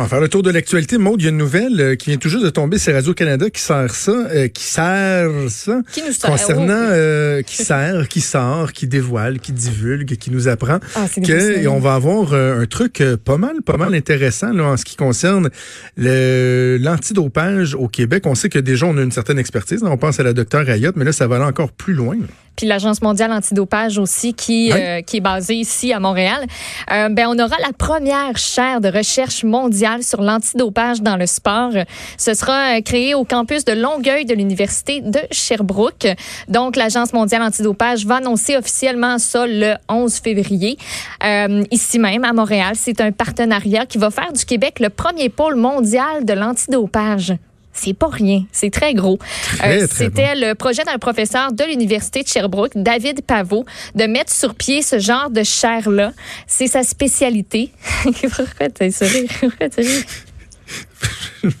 On va faire le tour de l'actualité. Maud, il y a une nouvelle euh, qui vient tout juste de tomber. C'est Radio-Canada qui sert ça, euh, qui sert ça. Qui nous sert, Concernant, oh. euh, qui sert, qui sort, qui dévoile, qui divulgue, qui nous apprend Ah, que et on va avoir euh, un truc euh, pas mal, pas mal intéressant là, en ce qui concerne le- l'antidopage au Québec. On sait que déjà on a une certaine expertise. On pense à la docteure Ayotte, mais là ça va aller encore plus loin. Puis l'Agence mondiale antidopage aussi, qui, Oui. euh, qui est basée ici à Montréal. Euh, ben, on aura la première chaire de recherche mondiale sur l'antidopage dans le sport. Ce sera euh, créé au campus de Longueuil de l'Université de Sherbrooke. Donc, l'Agence mondiale antidopage va annoncer officiellement ça le 11 février. Euh, ici même, à Montréal, c'est un partenariat qui va faire du Québec le premier pôle mondial de l'antidopage. C'est pas rien, c'est très gros. Euh, C'était le projet d'un professeur de l'Université de Sherbrooke, David Pavot, de mettre sur pied ce genre de chaire-là. C'est sa spécialité. Pourquoi t'as sourire? Pourquoi?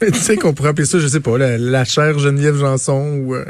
Mais tu sais qu'on pourrait appeler ça, je sais pas, la, la chère Geneviève Janson ou. Euh...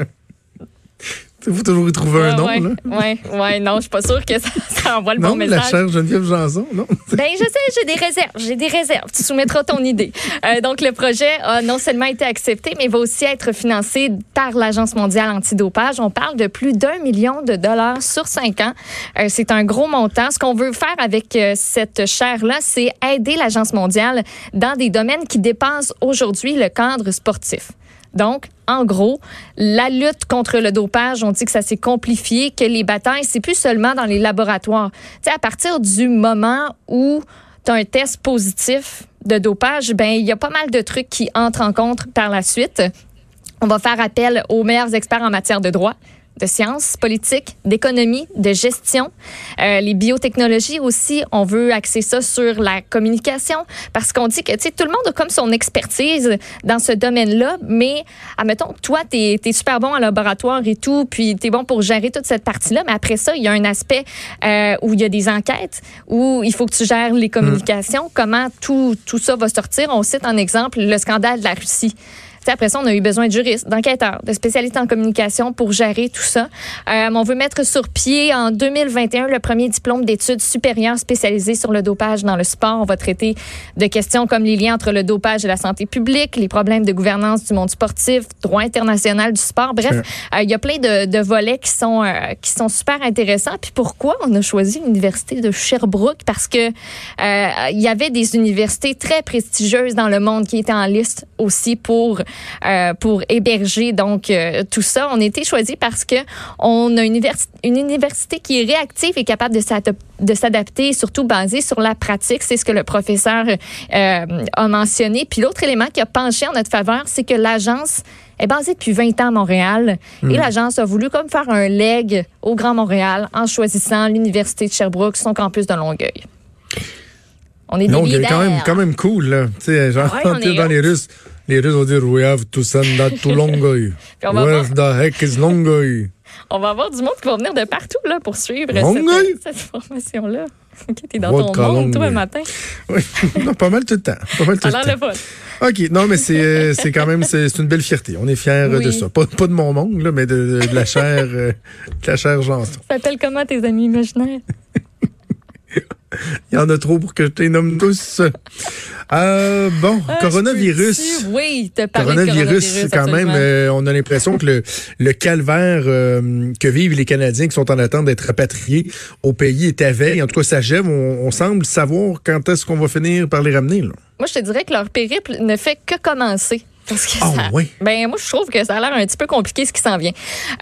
Il faut toujours y trouver un nom, là. ouais, ouais, non, je suis pas sûre que ça, ça envoie le Non, bon la message. chère Geneviève Janson, non? Ben, je sais, j'ai des réserves. J'ai des réserves. Tu soumettras ton idée. Euh, donc, le projet a non seulement été accepté, mais va aussi être financé par l'Agence mondiale antidopage. On parle de plus d'un million de dollars sur cinq ans. Euh, c'est un gros montant. Ce qu'on veut faire avec euh, cette chaire-là, c'est aider l'Agence mondiale dans des domaines qui dépassent aujourd'hui le cadre sportif. Donc, en gros, la lutte contre le dopage, on dit que ça s'est complifié, que les batailles, c'est plus seulement dans les laboratoires. À partir du moment où tu as un test positif de dopage, ben il y a pas mal de trucs qui entrent en compte par la suite. On va faire appel aux meilleurs experts en matière de droit de sciences politiques, d'économie, de gestion, Euh, les biotechnologies aussi. On veut axer ça sur la communication parce qu'on dit que tu sais tout le monde a comme son expertise dans ce domaine-là, mais admettons toi tu es, super bon en laboratoire et tout, puis tu es bon pour gérer toute cette partie-là, mais après ça il y a un aspect euh, où il y a des enquêtes où il faut que tu gères les communications, comment tout tout ça va sortir. On cite en exemple le scandale de la Russie. Après ça, on a eu besoin de juristes, d'enquêteurs, de spécialistes en communication pour gérer tout ça. Euh, on veut mettre sur pied en 2021 le premier diplôme d'études supérieures spécialisé sur le dopage dans le sport. On va traiter de questions comme les liens entre le dopage et la santé publique, les problèmes de gouvernance du monde sportif, droit international du sport. Bref, euh, il y a plein de, de volets qui sont euh, qui sont super intéressants. Puis pourquoi on a choisi l'université de Sherbrooke? Parce que il y avait des universités très prestigieuses dans le monde qui étaient en liste aussi pour euh, pour héberger donc euh, tout ça. On a été choisi parce que on a une, universi- une université qui est réactive et capable de s'adap- de s'adapter, surtout basée sur la pratique. C'est ce que le professeur euh, a mentionné. Puis l'autre élément qui a penché en notre faveur, c'est que l'agence est basée depuis 20 ans à Montréal et l'agence a voulu comme faire un leg au Grand Montréal en choisissant l'université de Sherbrooke, son campus de Longueuil. On est des Donc, leaders. quand même, quand même cool, là. Tu sais, genre, Ouais, on est dans les Russes, les Russes vont dire, we have to send that to Longueuil. Puis on va Where the heck is Longueuil? On va avoir du monde qui va venir de partout là, pour suivre Longueuil? cette, cette formation-là. Ok, T'es dans ton monde, toi, Longueuil? matin. Oui, non, pas mal tout le temps. Pas mal tout Ça a le temps. le. OK, non, mais c'est euh, c'est quand même, c'est une belle fierté. On est fiers euh, de Oui. ça. Pas, pas de mon monde, là, mais de, de la chair, euh, de la chair Janson. Ça s'appelle comment tes amis imaginaires? Il y en a trop pour que je les nomme tous. Euh, bon, Ah, coronavirus. Oui, te parler de Coronavirus, quand même, euh, on a l'impression que le, le calvaire euh, que vivent les Canadiens qui sont en attente d'être rapatriés au pays est à veille. En tout cas, ça gève. On, on semble savoir quand est-ce qu'on va finir par les ramener. Là. Moi, je te dirais que leur périple ne fait que commencer. Parce que Ah ça, oui? ben moi je trouve que ça a l'air un petit peu compliqué ce qui s'en vient.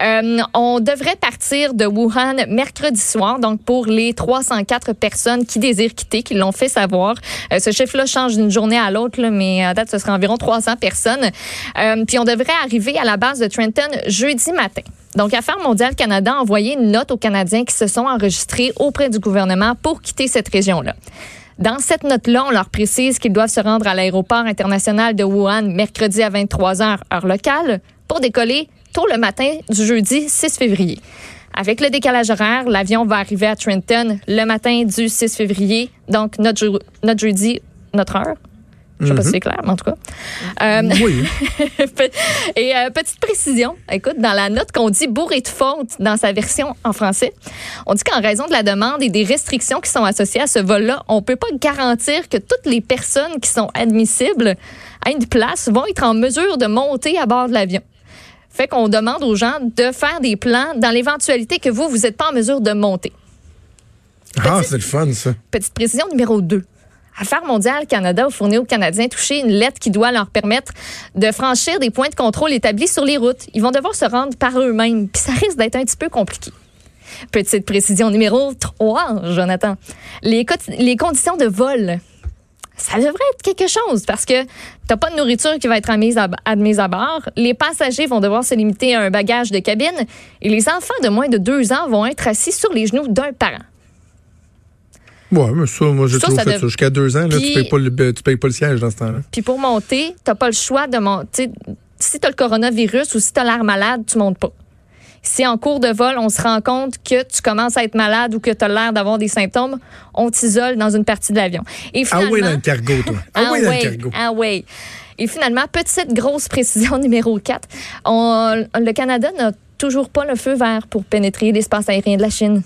Euh, on devrait partir de Wuhan mercredi soir, donc pour les 304 personnes qui désirent quitter, qui l'ont fait savoir. Euh, ce chiffre-là change d'une journée à l'autre, mais à date ce sera environ 300 personnes. Euh, puis on devrait arriver à la base de Trenton jeudi matin. Donc, Affaires mondiales Canada a envoyé une note aux Canadiens qui se sont enregistrés auprès du gouvernement pour quitter cette région-là. Dans cette note-là, on leur précise qu'ils doivent se rendre à l'aéroport international de Wuhan mercredi à 23 h heure locale pour décoller tôt le matin du jeudi 6 février. Avec le décalage horaire, l'avion va arriver à Trenton le matin du 6 février, donc notre, notre jeudi, notre heure. Je sais pas si c'est clair, mais en tout cas. Euh, Oui. et euh, petite précision, écoute, dans la note qu'on dit bourré de fautes dans sa version en français, on dit qu'en raison de la demande et des restrictions qui sont associées à ce vol-là, on peut pas garantir que toutes les personnes qui sont admissibles à une place vont être en mesure de monter à bord de l'avion. Fait qu'on demande aux gens de faire des plans dans l'éventualité que vous, vous n'êtes pas en mesure de monter. Ah, c'est le fun, ça. Petite précision numéro 2. Affaires mondiales Canada a fourni aux Canadiens touchés une lettre qui doit leur permettre de franchir des points de contrôle établis sur les routes. Ils vont devoir se rendre par eux-mêmes, puis ça risque d'être un petit peu compliqué. Petite précision numéro 3, Jonathan. Les, co- les conditions de vol. Ça devrait être quelque chose parce que t'as pas de nourriture qui va être admise à bord. Les passagers vont devoir se limiter à un bagage de cabine et les enfants de moins de deux ans vont être assis sur les genoux d'un parent. Ouais, mais ça, moi, j'ai toujours ça fait dev- ça. Jusqu'à deux ans, là, tu payes pas le, tu payes pas le siège dans ce temps-là. Puis pour monter, t'as pas le choix de monter. Si t'as le coronavirus ou si t'as l'air malade, tu montes pas. Si en cours de vol, on se rend compte que tu commences à être malade ou que tu as l'air d'avoir des symptômes, on t'isole dans une partie de l'avion. Et Ah finalement, oui, dans le cargo, toi. Ah, oui, dans le cargo. ah ouais. Et finalement, petite grosse précision numéro 4. On, le Canada n'a toujours pas le feu vert pour pénétrer l'espace aérien de la Chine.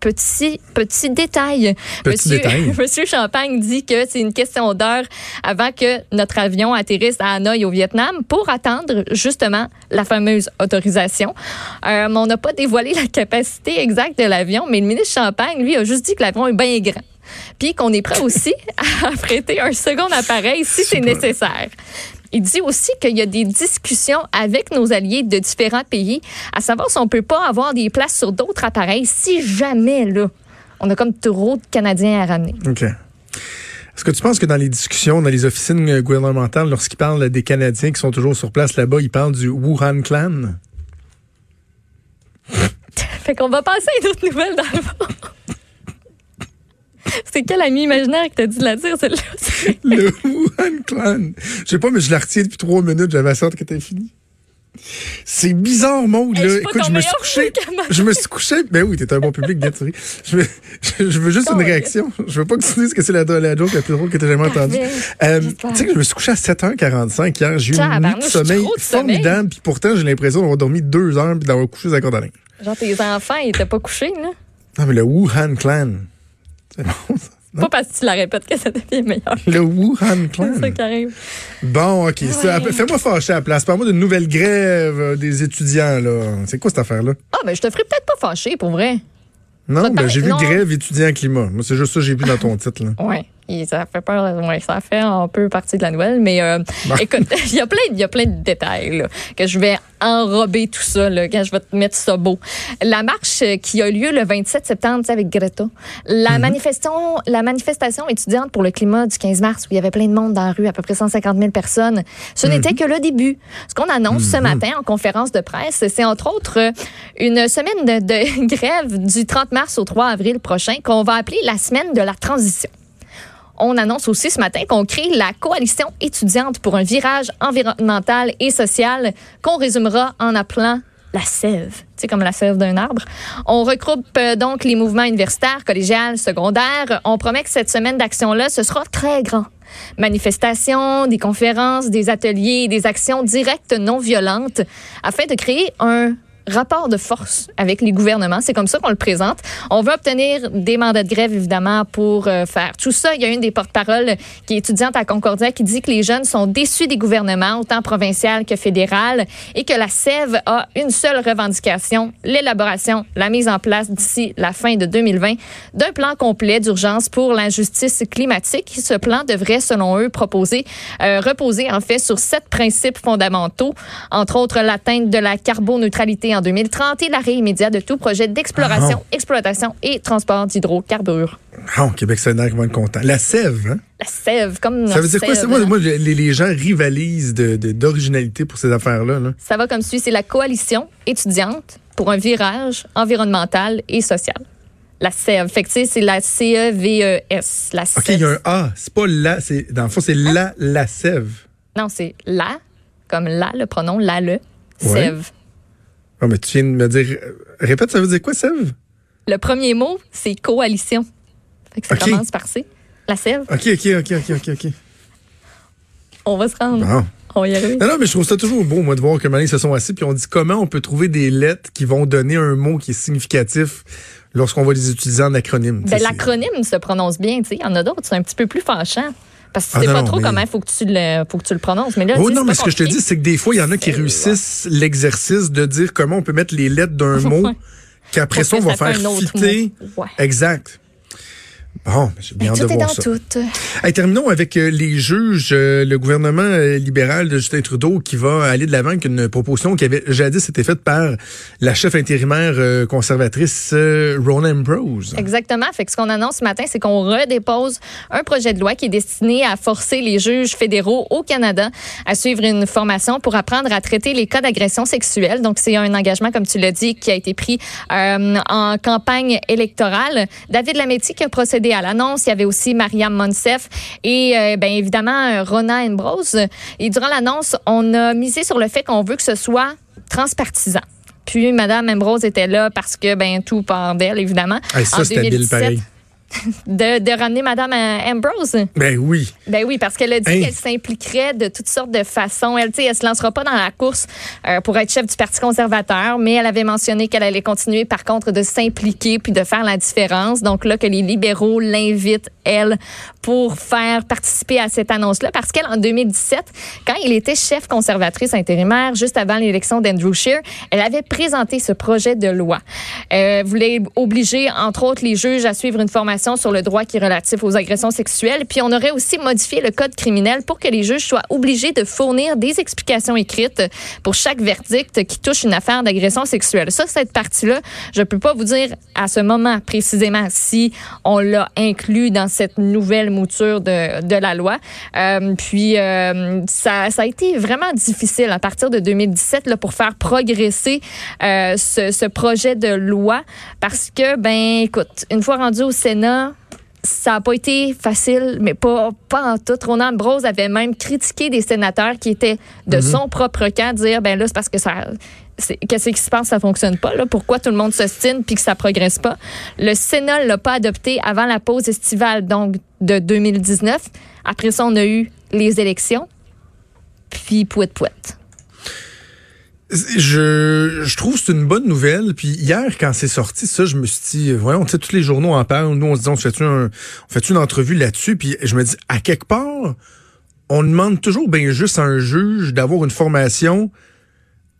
Petit, petit détail. Petit Monsieur, détail. Monsieur Champagne dit que c'est une question d'heure avant que notre avion atterrisse à Hanoï au Vietnam pour attendre justement la fameuse autorisation. Euh, on n'a pas dévoilé la capacité exacte de l'avion, mais le ministre Champagne, lui, a juste dit que l'avion est bien grand. Puis qu'on est prêt aussi à affréter un second appareil si c'est nécessaire. Il dit aussi qu'il y a des discussions avec nos alliés de différents pays, à savoir si on peut pas avoir des places sur d'autres appareils si jamais, là, on a comme trop de Canadiens à ramener. OK. Est-ce que tu penses que dans les discussions, dans les officines gouvernementales, lorsqu'ils parlent des Canadiens qui sont toujours sur place là-bas, ils parlent du Wuhan Clan? Fait qu'on va passer à une autre nouvelle dans le fond. C'est quel ami imaginaire qui t'a dit de la dire, celle-là? Le Wuhan Clan. Je sais pas, mais je la retiens depuis trois minutes. J'avais hâte que t'aies fini. C'est bizarre, Maud, là. Écoute, je me suis couché. Je me suis couché. Ben oui, t'es un bon public, bien tiré. Je, veux- je, veux juste une réaction. Je veux pas que tu dises que c'est la, la joke la plus drôle que t'as jamais entendue. Euh, tu sais que je me suis couché à 7h45 hier. J'ai eu une nuit de sommeil formidable. Puis pourtant, j'ai l'impression d'avoir dormi deux heures puis d'avoir couché à corde à linge. Genre, tes enfants, ils étaient pas couchés, là? Non, mais le Wuhan Clan. C'est bon, ça. Pas parce que tu la répètes que ça devient meilleur. Le Wuhan Clan. C'est ça qui arrive. Bon, OK. Ouais. Fais-moi fâcher à la place. Parle-moi d'une nouvelle grève euh, des étudiants, là. C'est quoi cette affaire-là? Ah, ben, je te ferai peut-être pas fâcher, pour vrai. Non, ben, j'ai vu non. grève étudiants climat. Moi, c'est juste ça que j'ai vu dans ton titre, là. Ouais. Et ça fait peur, ouais, ça fait un peu partie de la nouvelle, mais euh, Bon. écoute, il y a plein, il y a plein de détails là, que je vais enrober tout ça là, quand je vais te mettre ça beau. La marche qui a lieu le 27 septembre, tu sais, avec Greta, la manifestation, la manifestation étudiante pour le climat du 15 mars où il y avait plein de monde dans la rue, à peu près 150 000 personnes. Ce n'était que le début. Ce qu'on annonce ce matin en conférence de presse, c'est entre autres euh, une semaine de, de grève du 30 mars au 3 avril prochain qu'on va appeler la semaine de la transition. On annonce aussi ce matin qu'on crée la coalition étudiante pour un virage environnemental et social qu'on résumera en appelant la sève, sais, comme la sève d'un arbre. On regroupe euh, donc les mouvements universitaires, collégiales, secondaires. On promet que cette semaine d'action-là, ce sera très grand. Manifestations, des conférences, des ateliers, des actions directes non violentes afin de créer un rapport de force avec les gouvernements. C'est comme ça qu'on le présente. On veut obtenir des mandats de grève, évidemment, pour euh, faire tout ça. Il y a une des porte-paroles qui est étudiante à Concordia qui dit que les jeunes sont déçus des gouvernements, autant provincial que fédéral, et que la SEV a une seule revendication, l'élaboration, la mise en place d'ici la fin de 2020 d'un plan complet d'urgence pour l'injustice climatique. Ce plan devrait, selon eux, proposer, euh, reposer en fait sur sept principes fondamentaux, entre autres l'atteinte de la carboneutralité en 2030 et l'arrêt immédiat de tout projet d'exploration, exploitation et transport d'hydrocarbures. Ah, Québec solidaire, ils vont être contents. La sève, hein? La sève, comme Ça veut dire quoi? sève, Moi, moi, les, les gens rivalisent de- de- d'originalité pour ces affaires-là. là. Ça va comme suit. C'est la coalition étudiante pour un virage environnemental et social. La sève. Fait que, tu sais, c'est la C-E-V-E-S. La OK, il y sève. a un A. C'est pas la. c'est Dans le fond, c'est la, la sève. Non, c'est la, comme la, le pronom, la, le, sève. Ah, mais tu viens de me dire. Répète, ça veut dire quoi, sève? Le premier mot, c'est coalition. Fait que ça commence par C. La sève. OK, OK, OK, OK, OK, OK. On va se rendre. Bon. On y arriver. Non, non, mais je trouve ça toujours beau, moi, de voir que ils se sont assis, puis on dit comment on peut trouver des lettres qui vont donner un mot qui est significatif lorsqu'on va les utiliser en acronyme. Ben, l'acronyme se prononce bien, tu sais. Il y en a d'autres, c'est un petit peu plus fâchant. Parce que tu Ah, sais non, pas non, trop mais- comment il faut, que tu le- faut que tu le prononces. Mais là, Oh tu sais, non, mais ce que je te dis, c'est que des fois, il y en a qui réussissent l'exercice de dire comment on peut mettre les lettres d'un mot, qu'après ça, on va faire fitter. Ouais. Exact. Bon, j'ai bien Ben, hâte de tout est voir dans ça. tout. Hey, terminons avec euh, les juges. Euh, le gouvernement euh, libéral de Justin Trudeau qui va aller de l'avant avec une proposition qui avait jadis été faite par la chef intérimaire conservatrice Rona Ambrose. Exactement. Fait que ce qu'on annonce ce matin, c'est qu'on redépose un projet de loi qui est destiné à forcer les juges fédéraux au Canada à suivre une formation pour apprendre à traiter les cas d'agression sexuelle. Donc, c'est un engagement, comme tu l'as dit, qui a été pris en campagne électorale. David Lametti qui a procédé à l'annonce. Il y avait aussi Mariam Monsef et, euh, bien évidemment, Rona Ambrose. Et durant l'annonce, on a misé sur le fait qu'on veut que ce soit transpartisan. Puis, Madame Ambrose était là parce que, ben, tout part d'elle, évidemment. Hey, ça, En c'était habile 2017, pareil. De, de ramener Madame euh, Ambrose? Ben oui. Ben oui, parce qu'elle a dit Hein? qu'elle s'impliquerait de toutes sortes de façons. Elle, tu elle se lancera pas dans la course euh, pour être chef du Parti conservateur, mais elle avait mentionné qu'elle allait continuer, par contre, de s'impliquer puis de faire la différence. Donc là, que les libéraux l'invitent, elle, pour faire participer à cette annonce-là, parce qu'elle, en 2017, quand il était chef conservatrice intérimaire, juste avant l'élection d'Andrew Scheer, elle avait présenté ce projet de loi. Euh, voulait obliger, entre autres, les juges à suivre une formation sur le droit qui est relatif aux agressions sexuelles. Puis on aurait aussi modifié le code criminel pour que les juges soient obligés de fournir des explications écrites pour chaque verdict qui touche une affaire d'agression sexuelle. Ça, cette partie-là, je peux pas vous dire à ce moment précisément si on l'a inclus dans cette nouvelle mouture de, de la loi. Euh, puis euh, ça, ça a été vraiment difficile à partir de 2017 là, pour faire progresser euh, ce, ce projet de loi parce que, ben, écoute, une fois rendu au Sénat, ça n'a pas été facile, mais pas, pas en tout. Ronan Ambrose avait même critiqué des sénateurs qui étaient de son propre camp, dire ben là, c'est parce que ça. Qu'est-ce qui se passe, ça fonctionne pas, là? Pourquoi tout le monde s'ostine puis que ça progresse pas? Le Sénat l'a pas adopté avant la pause estivale, donc de 2019. Après ça, on a eu les élections. Puis pouet pouet. Je, je trouve que c'est une bonne nouvelle. Puis hier, quand c'est sorti, ça, je me suis dit, voyons, tu sais, tous les journaux en parlent. Nous, on se dit, on fait un, on fait une entrevue là-dessus? Puis je me dis, à quelque part, on demande toujours bien juste à un juge d'avoir une formation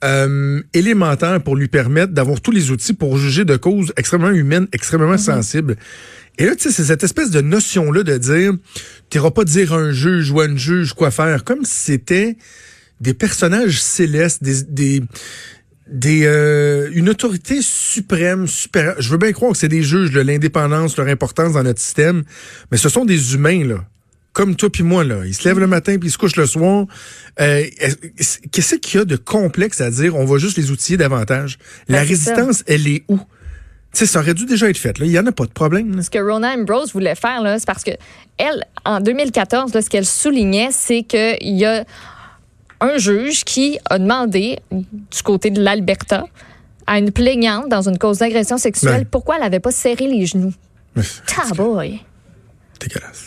euh, élémentaire pour lui permettre d'avoir tous les outils pour juger de causes extrêmement humaines, extrêmement sensibles. Et là, tu sais, c'est cette espèce de notion-là de dire, t'iras pas dire à un juge ou à une juge quoi faire, comme si c'était des personnages célestes, des, des, des euh, une autorité suprême, supérieure. Je veux bien croire que c'est des juges, là, l'indépendance, leur importance dans notre système, mais ce sont des humains, là. Comme toi puis moi, là. Ils se lèvent le matin puis ils se couchent le soir. Euh, est- Qu'est-ce qu'il y a de complexe à dire? On va juste les outiller davantage? La Ben, ça. résistance, elle est où? Tu sais, ça aurait dû déjà être fait. Là. Il n'y en a pas de problème. là. Ce que Rona Ambrose voulait faire, là, c'est parce que elle, en 2014, là, ce qu'elle soulignait, c'est qu'il y a un juge qui a demandé, du côté de l'Alberta, à une plaignante dans une cause d'agression sexuelle, Ouais. pourquoi elle n'avait pas serré les genoux. Ah boy! c'est dégueulasse.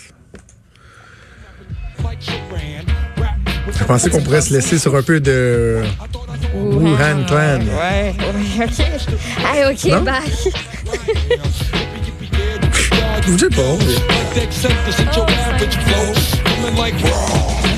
Je pensais qu'on pourrait se laisser sur un peu de Wuhan Clan. Ouais, ouais, OK. Hey, OK, Non? bye. Je sais pas.